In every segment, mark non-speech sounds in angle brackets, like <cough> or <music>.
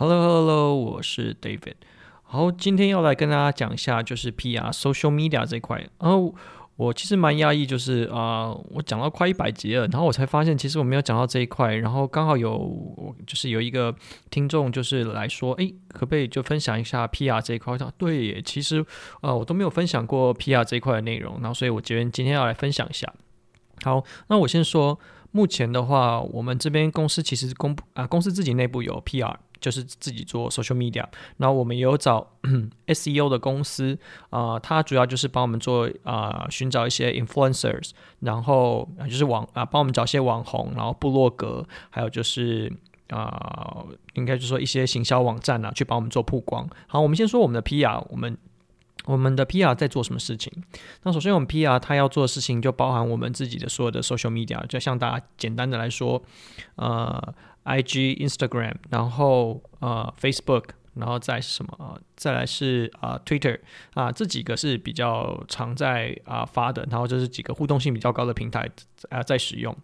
Hello Hello，我是 David。好，今天要来跟大家讲一下，就是 PR social media 这一块。然后我其实蛮讶异，就是啊、我讲到快一百集了，然后我才发现，其实我没有讲到这一块。然后刚好有，就是有一个听众就是来说，哎，可不可以就分享一下 PR 这一块？我说对，其实、呃，我都没有分享过 PR 这一块的内容。然后所以我觉得今天要来分享一下。好，那我先说，目前的话，我们这边公司其实公布啊，公司自己内部有 PR。就是自己做 social media，然后我们也有找 <clears throat> SEO 的公司啊、呃，它主要就是帮我们做啊、呃，寻找一些 influencers，然后就是网啊，帮我们找一些网红，然后部落格，还有就是啊、呃，应该就说一些行销网站啊，去帮我们做曝光。好，我们先说我们的 PR，我们我们的 PR 在做什么事情？那首先我们 PR 它要做的事情就包含我们自己的所有的 social media，就像大家简单的来说，呃。I G Instagram，然后呃 Facebook，然后再是什么？再来是啊、呃、Twitter 啊，这几个是比较常在啊、发的，然后这是几个互动性比较高的平台啊、在使用。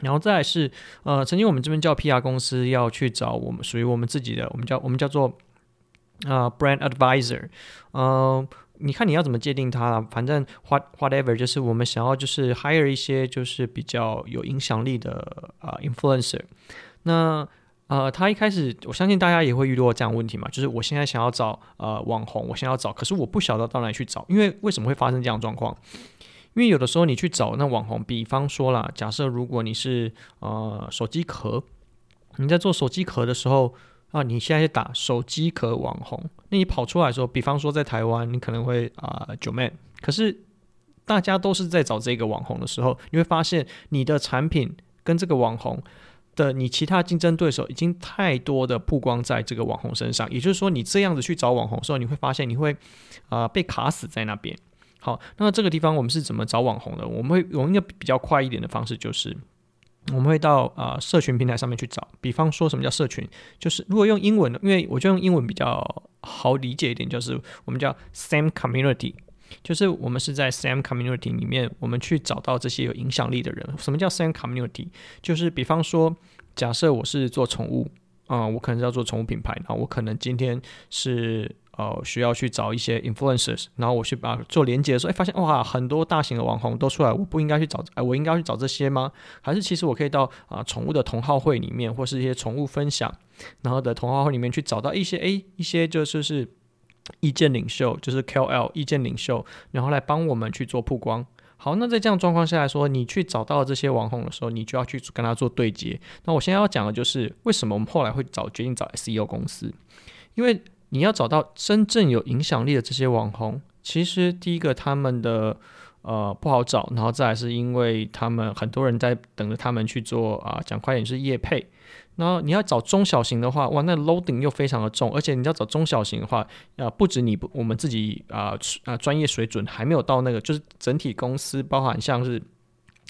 然后再是呃，曾经我们这边叫 PR 公司要去找我们属于我们自己的，我们叫我们叫做啊、Brand Advisor，嗯、呃，你看你要怎么界定它啦？反正 what whatever，就是我们想要就是 hire 一些就是比较有影响力的啊、influencer。那呃，他一开始，我相信大家也会遇到这样问题嘛，就是我现在想要找呃网红，我想要找，可是我不晓得到哪里去找，因为为什么会发生这样状况？因为有的时候你去找那网红，比方说啦，假设如果你是呃手机壳，你在做手机壳的时候啊，你现在打手机壳网红，那你跑出来的时候，比方说在台湾，你可能会啊 Joeman，可是大家都是在找这个网红的时候，你会发现你的产品跟这个网红。的你其他竞争对手已经太多的曝光在这个网红身上，也就是说，你这样子去找网红的时候，你会发现你会啊、被卡死在那边。好，那这个地方我们是怎么找网红的？我们会用一个比较快一点的方式，就是我们会到啊、社群平台上面去找。比方说什么叫社群？就是如果用英文的，因为我就用英文比较好理解一点，就是我们叫 same community。就是我们是在 SAM community 里面，我们去找到这些有影响力的人。什么叫 SAM community？就是比方说，假设我是做宠物，啊、我可能要做宠物品牌，然后我可能今天是呃需要去找一些 influencers，然后我去把做连接的时候，哎，发现哇，很多大型的网红都出来，我不应该去找，哎，我应该去找这些吗？还是其实我可以到啊、宠物的同好会里面，或是一些宠物分享，然后的同好会里面去找到一些，哎，一些就是是。意见领袖就是 KOL 意见领袖，然后来帮我们去做曝光。好，那在这样状况下来说，你去找到这些网红的时候，你就要去跟他做对接。那我现在要讲的就是为什么我们后来会找决定找 SEO 公司，因为你要找到真正有影响力的这些网红，其实第一个他们的呃不好找，然后再来是因为他们很多人在等着他们去做啊，讲快点是业配。然后你要找中小型的话，哇，那 loading 又非常的重，而且你要找中小型的话，呃，不止你不我们自己啊啊专业水准还没有到那个，就是整体公司包含像是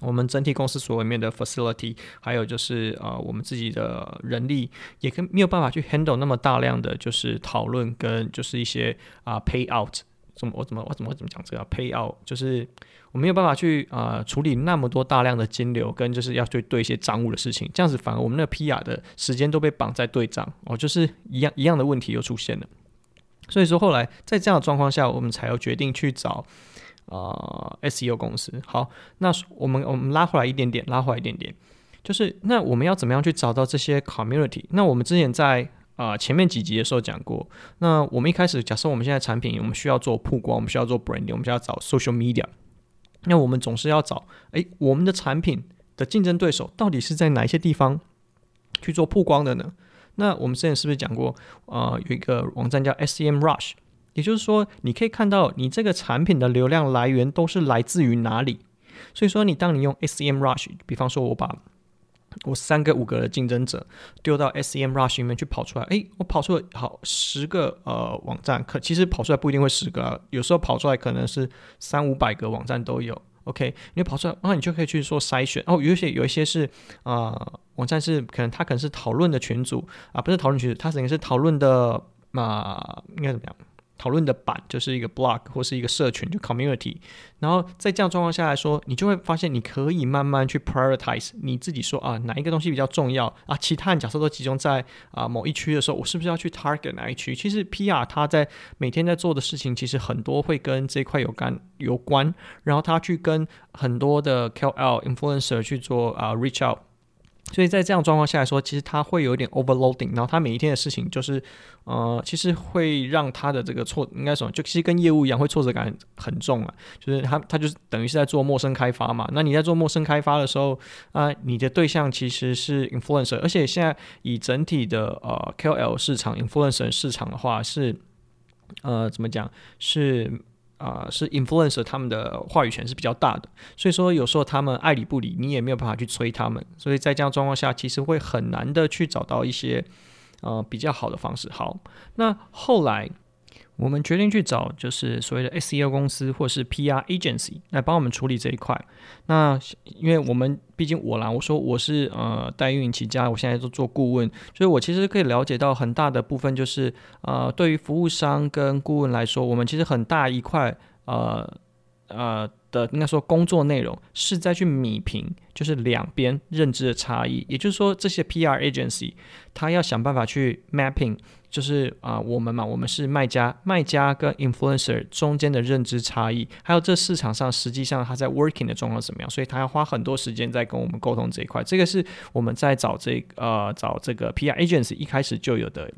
我们整体公司所里面的 facility，还有就是呃我们自己的人力，也跟没有办法去 handle 那么大量的就是讨论跟就是一些啊、pay out。怎么我怎么我怎么怎么讲这个 pay out 就是我没有办法去啊、呃、处理那么多大量的金流跟就是要去对一些账务的事情，这样子反而我们那个 PR 的时间都被绑在对账哦，就是一样一样的问题又出现了。所以说后来在这样的状况下，我们才要决定去找啊、呃、SEO 公司。好，那我们我们拉回来一点点，拉回来一点点，就是那我们要怎么样去找到这些 community？那我们之前在啊，前面几集的时候讲过。那我们一开始假设我们现在产品，我们需要做曝光，我们需要做 branding，我们需要找 social media。那我们总是要找，诶，我们的产品的竞争对手到底是在哪一些地方去做曝光的呢？那我们之前是不是讲过？啊、呃，有一个网站叫 SEMrush，也就是说，你可以看到你这个产品的流量来源都是来自于哪里。所以说，你当你用 SEMrush，比方说我把我三个五个的竞争者丢到 SEMrush 里面去跑出来，诶，我跑出了好十个呃网站，可其实跑出来不一定会十个啊，有时候跑出来可能是三五百个网站都有。OK，你跑出来，然后你就可以去做筛选。哦，有一些有一些是啊、网站是可能它可能是讨论的群组啊，不是讨论群组，它可能是讨论的嘛、应该怎么样？讨论的版就是一个 blog 或是一个社群，就 community。然后在这样状况下来说，你就会发现你可以慢慢去 prioritize 你自己说啊，哪一个东西比较重要啊？其他人假设都集中在啊某一区的时候，我是不是要去 target 哪一区？其实 PR 他在每天在做的事情，其实很多会跟这块有关有关。然后他去跟很多的 KOL influencer 去做啊 reach out。所以在这样状况下来说，其实他会有一点 overloading，然后他每一天的事情就是，呃，其实会让他的这个挫，应该说，就其实跟业务一样，会挫折感很重啊。就是他他就是等于是在做陌生开发嘛。那你在做陌生开发的时候啊，你的对象其实是 influencer，而且现在以整体的呃 KOL 市场 influencer 市场的话是，呃，怎么讲是。啊、是 influence 他们的话语权是比较大的，所以说有时候他们爱理不理，你也没有办法去催他们，所以在这样状况下，其实会很难的去找到一些呃比较好的方式。好，那后来。我们决定去找就是所谓的 SEO 公司或是 PR agency 来帮我们处理这一块。那因为我们毕竟我啦，我说我是呃代运营起家，我现在都做顾问，所以我其实可以了解到很大的部分就是呃对于服务商跟顾问来说，我们其实很大一块呃呃的应该说工作内容是在去弭平就是两边认知的差异，也就是说这些 PR agency 他要想办法去 mapping。就是啊、我们嘛，我们是卖家，卖家跟 influencer 中间的认知差异，还有这市场上实际上他在 working 的状况怎么样，所以他要花很多时间在跟我们沟通这一块。这个是我们在找这呃找这个 PR agency 一开始就有的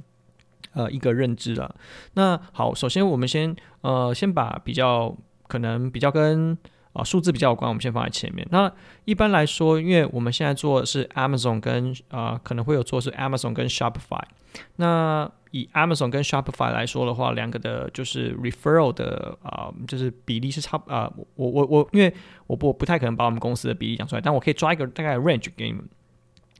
呃一个认知了。那好，首先我们先呃先把比较可能比较跟啊、数字比较有关，我们先放在前面。那一般来说，因为我们现在做的是 Amazon 跟啊、可能会有做是 Amazon 跟 Shopify，那以 Amazon 跟 Shopify 来说的话，两个的就是 referral 的啊、就是比例是差啊、呃，我我我，因为我不我不太可能把我们公司的比例讲出来，但我可以抓一个大概 range 给你们。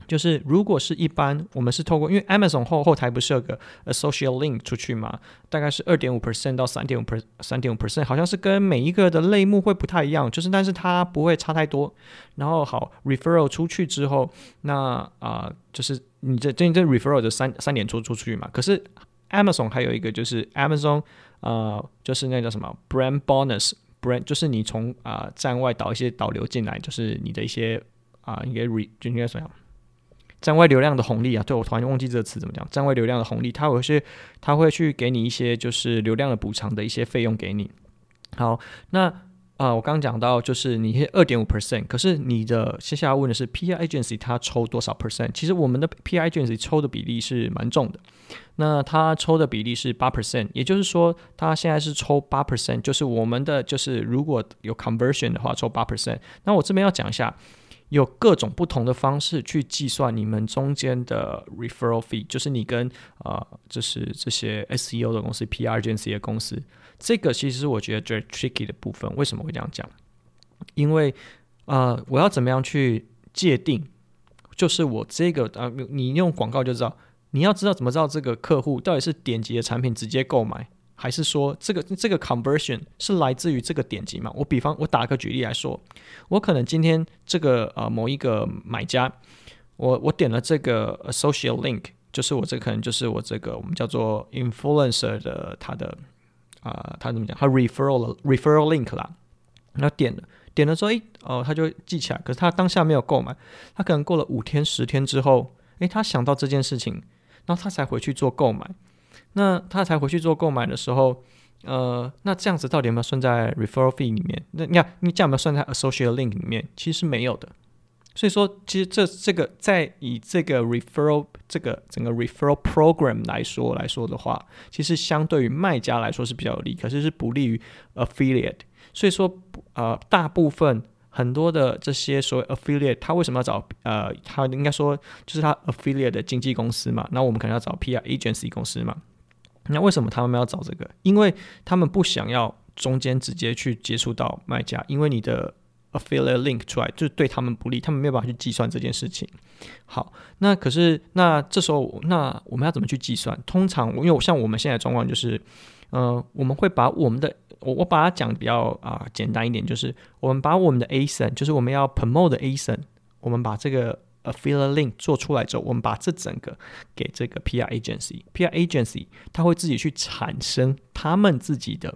就是如果是一般，我们是透过，因为 Amazon 后后台不是有个 associate link 出去嘛，大概是二点五 percent 到三点五 per 三点五 percent，好像是跟每一个的类目会不太一样，就是但是它不会差太多。然后好 referral 出去之后，那啊、就是你这这这 referral 的三三点出出去嘛。可是 Amazon 还有一个就是 Amazon 呃就是那个什么 brand bonus，brand 就是你从啊、站外导一些导流进来，就是你的一些啊、应该 re 就应该怎么样？站外流量的红利啊，对，我突然忘记这个词怎么讲。站外流量的红利，它会是，它会去给你一些就是流量的补偿的一些费用给你。好，那啊、我刚讲到就是你二点五 percent，可是你的接下来问的是 PR agency 它抽多少 percent？其实我们的 PR agency 抽的比例是蛮重的，那它抽的比例是八 percent，也就是说它现在是抽八 percent，就是我们的就是如果有 conversion 的话抽八 percent。那我这边要讲一下。有各种不同的方式去计算你们中间的 referral fee，就是你跟啊、就是这些 SEO 的公司、PR agency 的公司，这个其实我觉得最 tricky 的部分。为什么会这样讲？因为啊、我要怎么样去界定？就是我这个啊、你用广告就知道，你要知道怎么知道这个客户到底是点击的产品直接购买。还是说这个这个 conversion 是来自于这个点击嘛？我比方我打个举例来说，我可能今天这个呃某一个买家，我我点了这个 associate link，就是我这可能就是我这个我们叫做 influencer 的他的啊、他怎么讲？他 referral referral link 啦，然后点了点了之后，诶哦他就记起来，可是他当下没有购买，他可能过了五天十天之后，诶他想到这件事情，然后他才回去做购买。那他才回去做购买的时候，呃，那这样子到底有没有算在 referral fee 里面？那你看，你这样有没有算在 associate link 里面？其实是没有的。所以说，其实这这个在以这个 referral 这个整个 referral program 来说来说的话，其实相对于卖家来说是比较有利，可是是不利于 affiliate。所以说，呃，大部分很多的这些所谓 affiliate，他为什么要找呃，他应该说就是他 affiliate 的经纪公司嘛？那我们可能要找 PR agency 公司嘛？那为什么他们要找这个？因为他们不想要中间直接去接触到卖家，因为你的 affiliate link 出来，就对他们不利，他们没有办法去计算这件事情。好，那可是那这时候那我们要怎么去计算？通常因为像我们现在状况就是，呃，我们会把我们的我我把它讲比较啊、简单一点，就是我们把我们的 ASIN，就是我们要 promote 的 ASIN，我们把这个 affiliate link 做出来之后，我们把这整个给这个 PR agency，PR agency 它会自己去产生他们自己的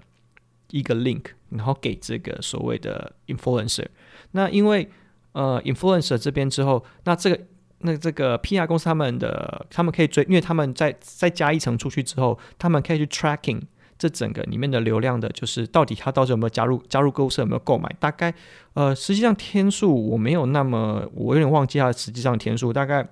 一个 link，然后给这个所谓的 influencer。那因为呃 influencer 这边之后，那这个那这个 PR 公司他们的他们可以追，因为他们在再加一层出去之后，他们可以去 tracking 这整个里面的流量的，就是到底他到底有没有加入加入购物车，有没有购买。大概呃实际上天数我没有那么，我有点忘记它实际上天数，大概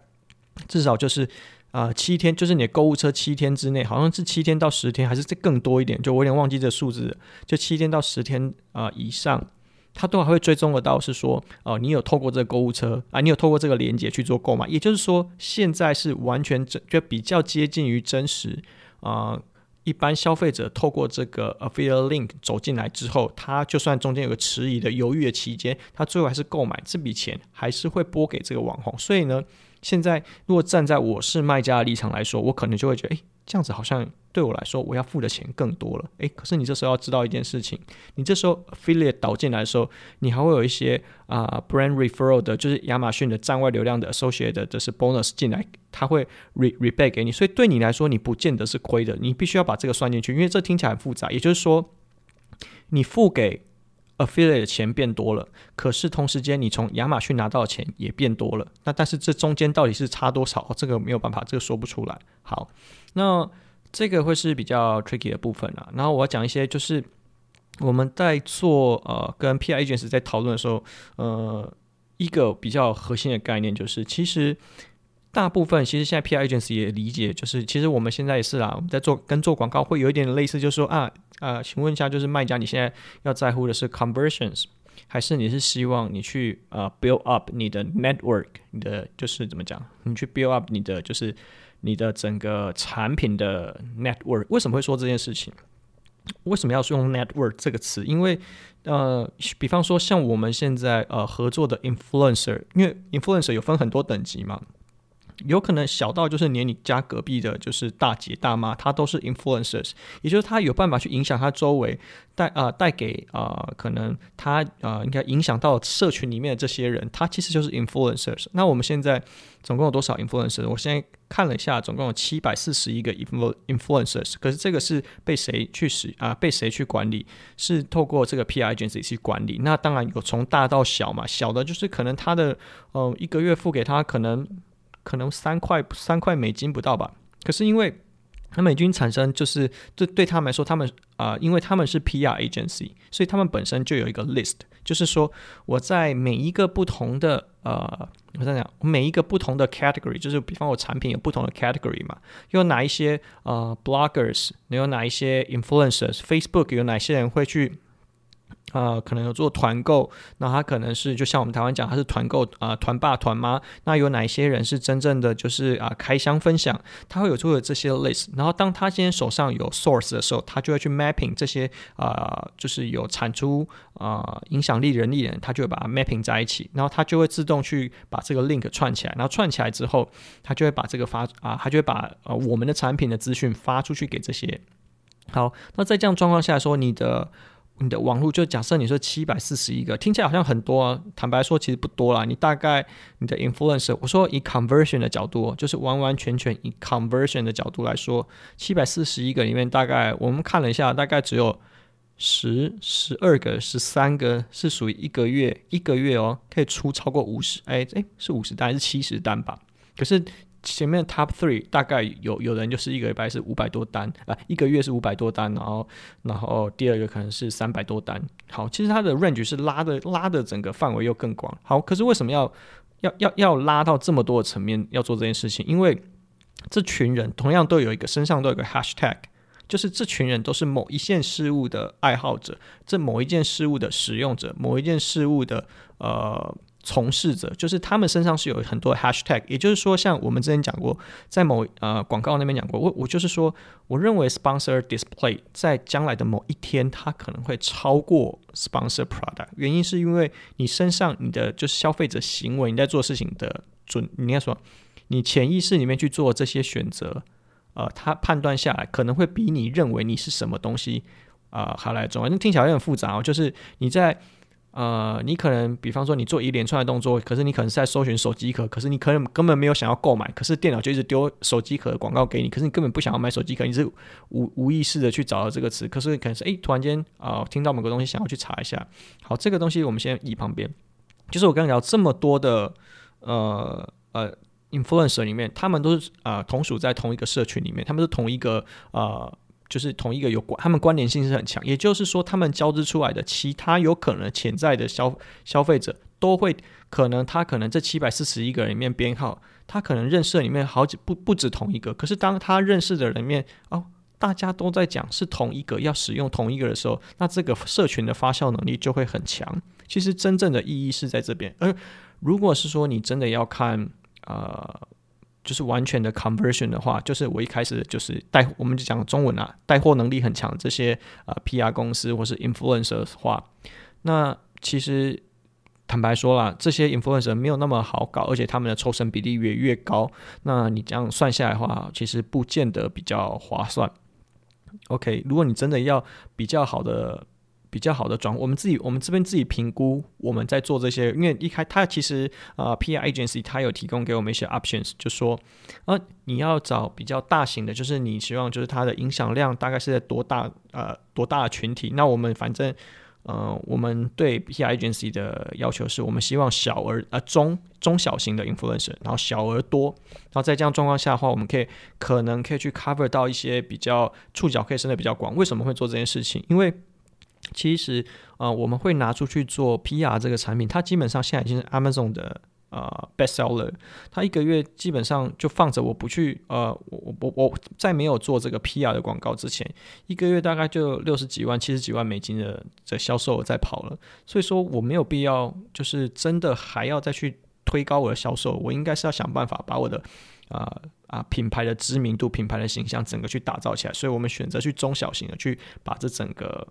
至少就是。啊、七天就是你的购物车七天之内，好像是七天到十天，还是这更多一点？就我有点忘记这数字，就七天到十天啊、以上，它都还会追踪得到，是说哦、你有透过这个购物车啊、你有透过这个连接去做购买，也就是说，现在是完全真，就比较接近于真实啊、一般消费者透过这个 affiliate link 走进来之后，他就算中间有个迟疑的犹豫的期间，他最后还是购买，这笔钱还是会拨给这个网红，所以呢。现在，如果站在我是卖家的立场来说，我可能就会觉得，诶，这样子好像对我来说，我要付的钱更多了。诶，可是你这时候要知道一件事情，你这时候 affiliate 导进来的时候，你还会有一些啊、brand referral 的，就是亚马逊的站外流量的 associate 的，这是 bonus 进来，它会 re rebate 给你，所以对你来说，你不见得是亏的，你必须要把这个算进去，因为这听起来很复杂。也就是说，你付给 affiliate 的钱变多了，可是同时间你从亚马逊拿到的钱也变多了。那但是这中间到底是差多少？这个没有办法，这个说不出来。好，那这个会是比较 tricky 的部分啊。然后我要讲一些，就是我们在做呃跟 PR agents 在讨论的时候，呃，一个比较核心的概念就是，其实大部分其实现在 PR agents 也理解，就是其实我们现在也是啦，我们在做跟做广告会有一点类似，就是说啊。啊、请问一下，就是卖家，你现在要在乎的是 conversions，还是你是希望你去呃 build up 你的 network，你的就是怎么讲？你去 build up 你的就是你的整个产品的 network？为什么会说这件事情？为什么要用 network 这个词？因为呃，比方说像我们现在呃合作的 influencer，因为 influencer 有分很多等级嘛。有可能小到就是连你家隔壁的，就是大姐大妈，她都是 influencers，也就是她有办法去影响她周围，带啊带给啊、可能她啊、应该影响到社群里面的这些人，她其实就是 influencers。那我们现在总共有多少 influencers？我现在看了一下，总共有七百四十一个 influencers。可是这个是被谁去使啊、被谁去管理？是透过这个 PR agency 去管理。那当然有从大到小嘛，小的就是可能他的呃一个月付给他可能。可能三块三块美金不到吧，可是因为他们已经产生，就是对对他们来说，他们啊、因为他们是 PR agency，所以他们本身就有一个 list，就是说我在每一个不同的呃，我在讲每一个不同的 category，就是比方我产品有不同的 category 嘛，有哪一些呃 bloggers，有哪一些 influencers，Facebook 有哪些人会去。呃，可能有做团购，那他可能是就像我们台湾讲，他是团购啊，团爸团妈。那有哪一些人是真正的就是啊、开箱分享？他会有做的这些 list。然后当他今天手上有 source 的时候，他就会去 mapping 这些啊、就是有产出啊、影响力人力人，他就会把它 mapping 在一起。然后他就会自动去把这个 link 串起来。然后串起来之后，他就会把这个发啊、他就会把呃我们的产品的资讯发出去给这些。好，那在这样状况下说，你的。你的网络就假设你说七百四十一个，听起来好像很多啊，坦白说其实不多啦。你大概你的 influence，我说以 conversion 的角度，就是完完全全以 conversion 的角度来说，七百四十一个里面大概我们看了一下，大概只有十十二个、十三个是属于一个月一个月哦，可以出超过五十，哎哎是五十单还是七十单吧？可是。前面 top three 大概有有人就是一个礼拜是五百多单啊，一个月是五百多单，然后然后第二个可能是三百多单。好，其实它的 range 是拉的拉的整个范围又更广。好，可是为什么要要要要拉到这么多的层面要做这件事情？因为这群人同样都有一个身上都有个 hashtag，就是这群人都是某一件事物的爱好者，这某一件事物的使用者，某一件事物的呃。从事者，就是他们身上是有很多 hashtag，也就是说，像我们之前讲过，在某呃广告那边讲过，我我就是说，我认为 sponsor display 在将来的某一天，它可能会超过 sponsor product。原因是因为你身上你的就是消费者行为，你在做事情的准，你应该说，你潜意识里面去做这些选择，呃，他判断下来可能会比你认为你是什么东西啊、还来重要。那听起来有点复杂哦，就是你在。呃，你可能比方说你做一连串的动作，可是你可能是在搜寻手机壳，可是你可能根本没有想要购买，可是电脑就一直丢手机壳的广告给你，可是你根本不想要买手机壳，你是无无意识的去找到这个词，可是可能是诶，突然间啊、听到某个东西想要去查一下。好，这个东西我们先移旁边，就是我刚刚聊这么多的呃呃 influencer 里面，他们都是啊、同属在同一个社群里面，他们是同一个呃。就是同一个有关，他们关联性是很强，也就是说，他们交织出来的其他有可能潜在的消消费者都会可能，他可能这七百四十一个人里面编号，他可能认识里面好几不不止同一个，可是当他认识的人里面哦，大家都在讲是同一个要使用同一个的时候，那这个社群的发酵能力就会很强。其实真正的意义是在这边，而如果是说你真的要看呃。就是完全的 conversion 的话，就是我一开始就是带，我们就讲中文啊，带货能力很强这些呃 PR 公司或是 influencer 的话，那其实坦白说啦，这些 influencer 没有那么好搞，而且他们的抽成比例越越高，那你这样算下来的话，其实不见得比较划算。OK，如果你真的要比较好的。比较好的转，我们自己我们这边自己评估，我们在做这些，因为一开他其实、呃、PR agency 他有提供给我们一些 options，就说啊你要找比较大型的，就是你希望就是它的影响量大概是在多大呃多大的群体，那我们反正呃我们对 PR agency 的要求是我们希望小而呃中中小型的 influencer，然后小而多，然后在这样状况下的话，我们可以可能可以去 cover 到一些比较触角可以伸得比较广。为什么会做这件事情？因为其实，呃，我们会拿出去做 PR 这个产品，它基本上现在已经是 Amazon 的呃 best seller。它一个月基本上就放着，我不去，呃，我我我在没有做这个 PR 的广告之前，一个月大概就六十几万、七十几万美金的这销售额在跑了。所以说，我没有必要，就是真的还要再去推高我的销售。我应该是要想办法把我的啊啊品牌的知名度、品牌的形象整个去打造起来。所以我们选择去中小型的去把这整个。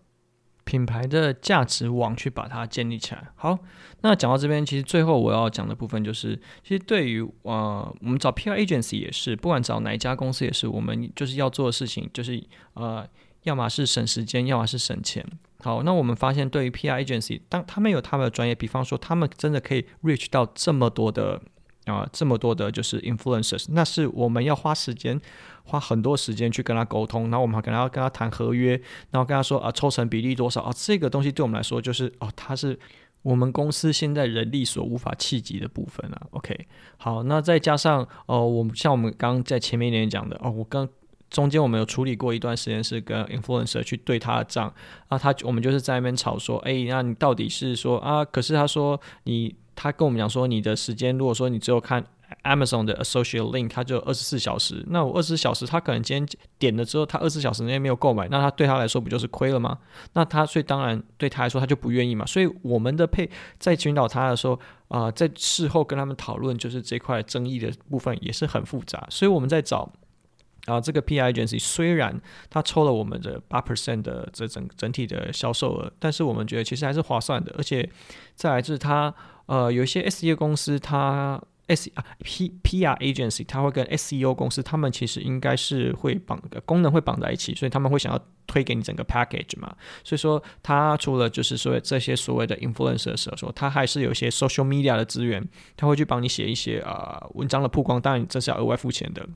品牌的价值网去把它建立起来。好，那讲到这边，其实最后我要讲的部分就是，其实对于呃，我们找 PR agency 也是，不管找哪一家公司也是，我们就是要做的事情就是呃，要么是省时间，要么是省钱。好，那我们发现对于 PR agency，当他们有他们的专业，比方说他们真的可以 reach 到这么多的。啊、这么多的就是 influencers，那是我们要花时间，花很多时间去跟他沟通，然后我们还可能要跟他谈合约，然后跟他说啊，抽成比例多少啊，这个东西对我们来说就是哦，它是我们公司现在人力所无法企及的部分啊。OK，好，那再加上哦、我们像我们刚刚在前面一点讲的哦，我刚中间我们有处理过一段时间是跟 influencer 去对他的账啊，他我们就是在那边吵说，哎，那你到底是说啊，可是他说你。他跟我们讲说，你的时间如果说你只有看 Amazon 的 Associate Link，它就二十四小时。那我二十四小时，他可能今天点了之后，他二十四小时内没有购买，那他对他来说不就是亏了吗？那他所以当然对他来说他就不愿意嘛。所以我们的配在寻找他的时候啊、在事后跟他们讨论，就是这块争议的部分也是很复杂。所以我们在找啊、这个 P I agency，虽然他抽了我们的八 percent 的这整整体的销售额，但是我们觉得其实还是划算的，而且再来就是他。呃，有一些 SEO 公司，它 S 啊 P PR agency，它会跟 SEO 公司，他们其实应该是会绑功能会绑在一起，所以他们会想要推给你整个 package 嘛。所以说，它除了就是说这些所谓的 influencer 的时候，说它还是有一些 social media 的资源，它会去帮你写一些啊、呃、文章的曝光，当然这是要额外付钱的。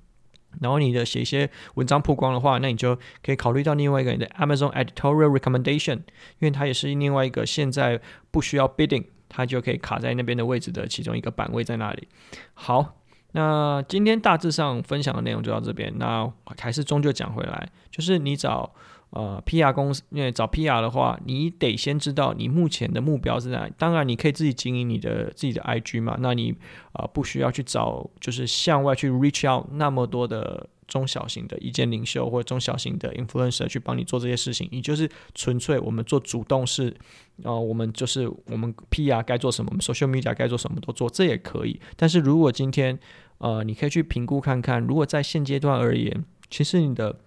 然后你的写一些文章曝光的话，那你就可以考虑到另外一个你的 Amazon editorial recommendation，因为它也是另外一个现在不需要 bidding。它就可以卡在那边的位置的其中一个板位在那里。好，那今天大致上分享的内容就到这边。那还是终究讲回来，就是你找呃 PR 公司，因为找 PR 的话，你得先知道你目前的目标是在哪。当然，你可以自己经营你的自己的 IG 嘛。那你啊、呃、不需要去找，就是向外去 reach out 那么多的。中小型的意见领袖或者中小型的 influencer 去帮你做这些事情，你就是纯粹我们做主动式，啊，我们就是我们 PR 该做什么，我们 social media 该做什么都做，这也可以。但是如果今天，呃，你可以去评估看看，如果在现阶段而言，其实你的。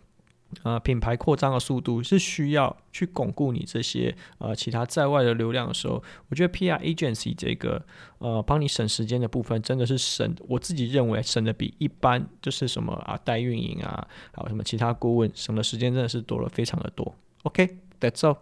呃，品牌扩张的速度是需要去巩固你这些呃其他在外的流量的时候，我觉得 PR agency 这个呃帮你省时间的部分真的是省，我自己认为省的比一般就是什么啊代运营啊，还有什么其他顾问省的时间真的是多了非常的多。OK，that's all。